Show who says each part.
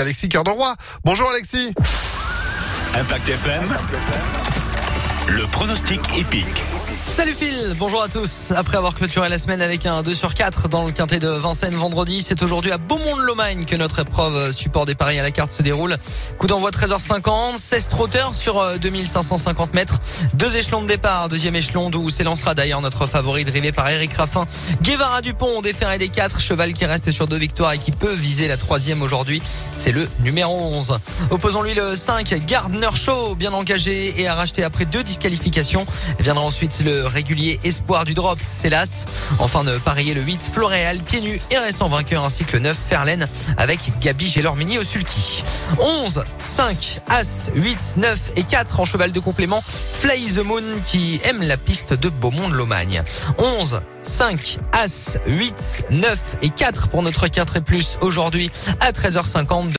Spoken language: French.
Speaker 1: Alexis Cœur de. Bonjour Alexis.
Speaker 2: Impact FM. Le pronostic épique.
Speaker 3: Salut Phil, bonjour à tous. Après avoir clôturé la semaine avec un 2 sur 4 dans le quintet de Vincennes vendredi, c'est aujourd'hui à Beaumont-de-Lomagne que notre épreuve support des paris à la carte se déroule. Coup d'envoi 13h50, 16 trotteurs sur 2550 euh, mètres. Deux échelons de départ, deuxième échelon d'où s'élancera d'ailleurs notre favori drivé par Eric Raffin. Guevara Dupont, déféré des 4, cheval qui reste sur deux victoires et qui peut viser la troisième aujourd'hui. C'est le numéro 11. Opposons-lui le 5, Gardner Show, bien engagé et a racheté après deux disqualifications. Viendra ensuite le régulier espoir du drop, c'est l'As. Enfin de parier le 8, Floréal, pieds nus et récent vainqueur ainsi que le 9, Ferlaine avec Gabi Gélormini au sulky. 11, 5, As, 8, 9 et 4 en cheval de complément. Fly the Moon qui aime la piste de Beaumont de Lomagne. 11, 5, As, 8, 9 et 4 pour notre 4 et plus aujourd'hui à 13h50.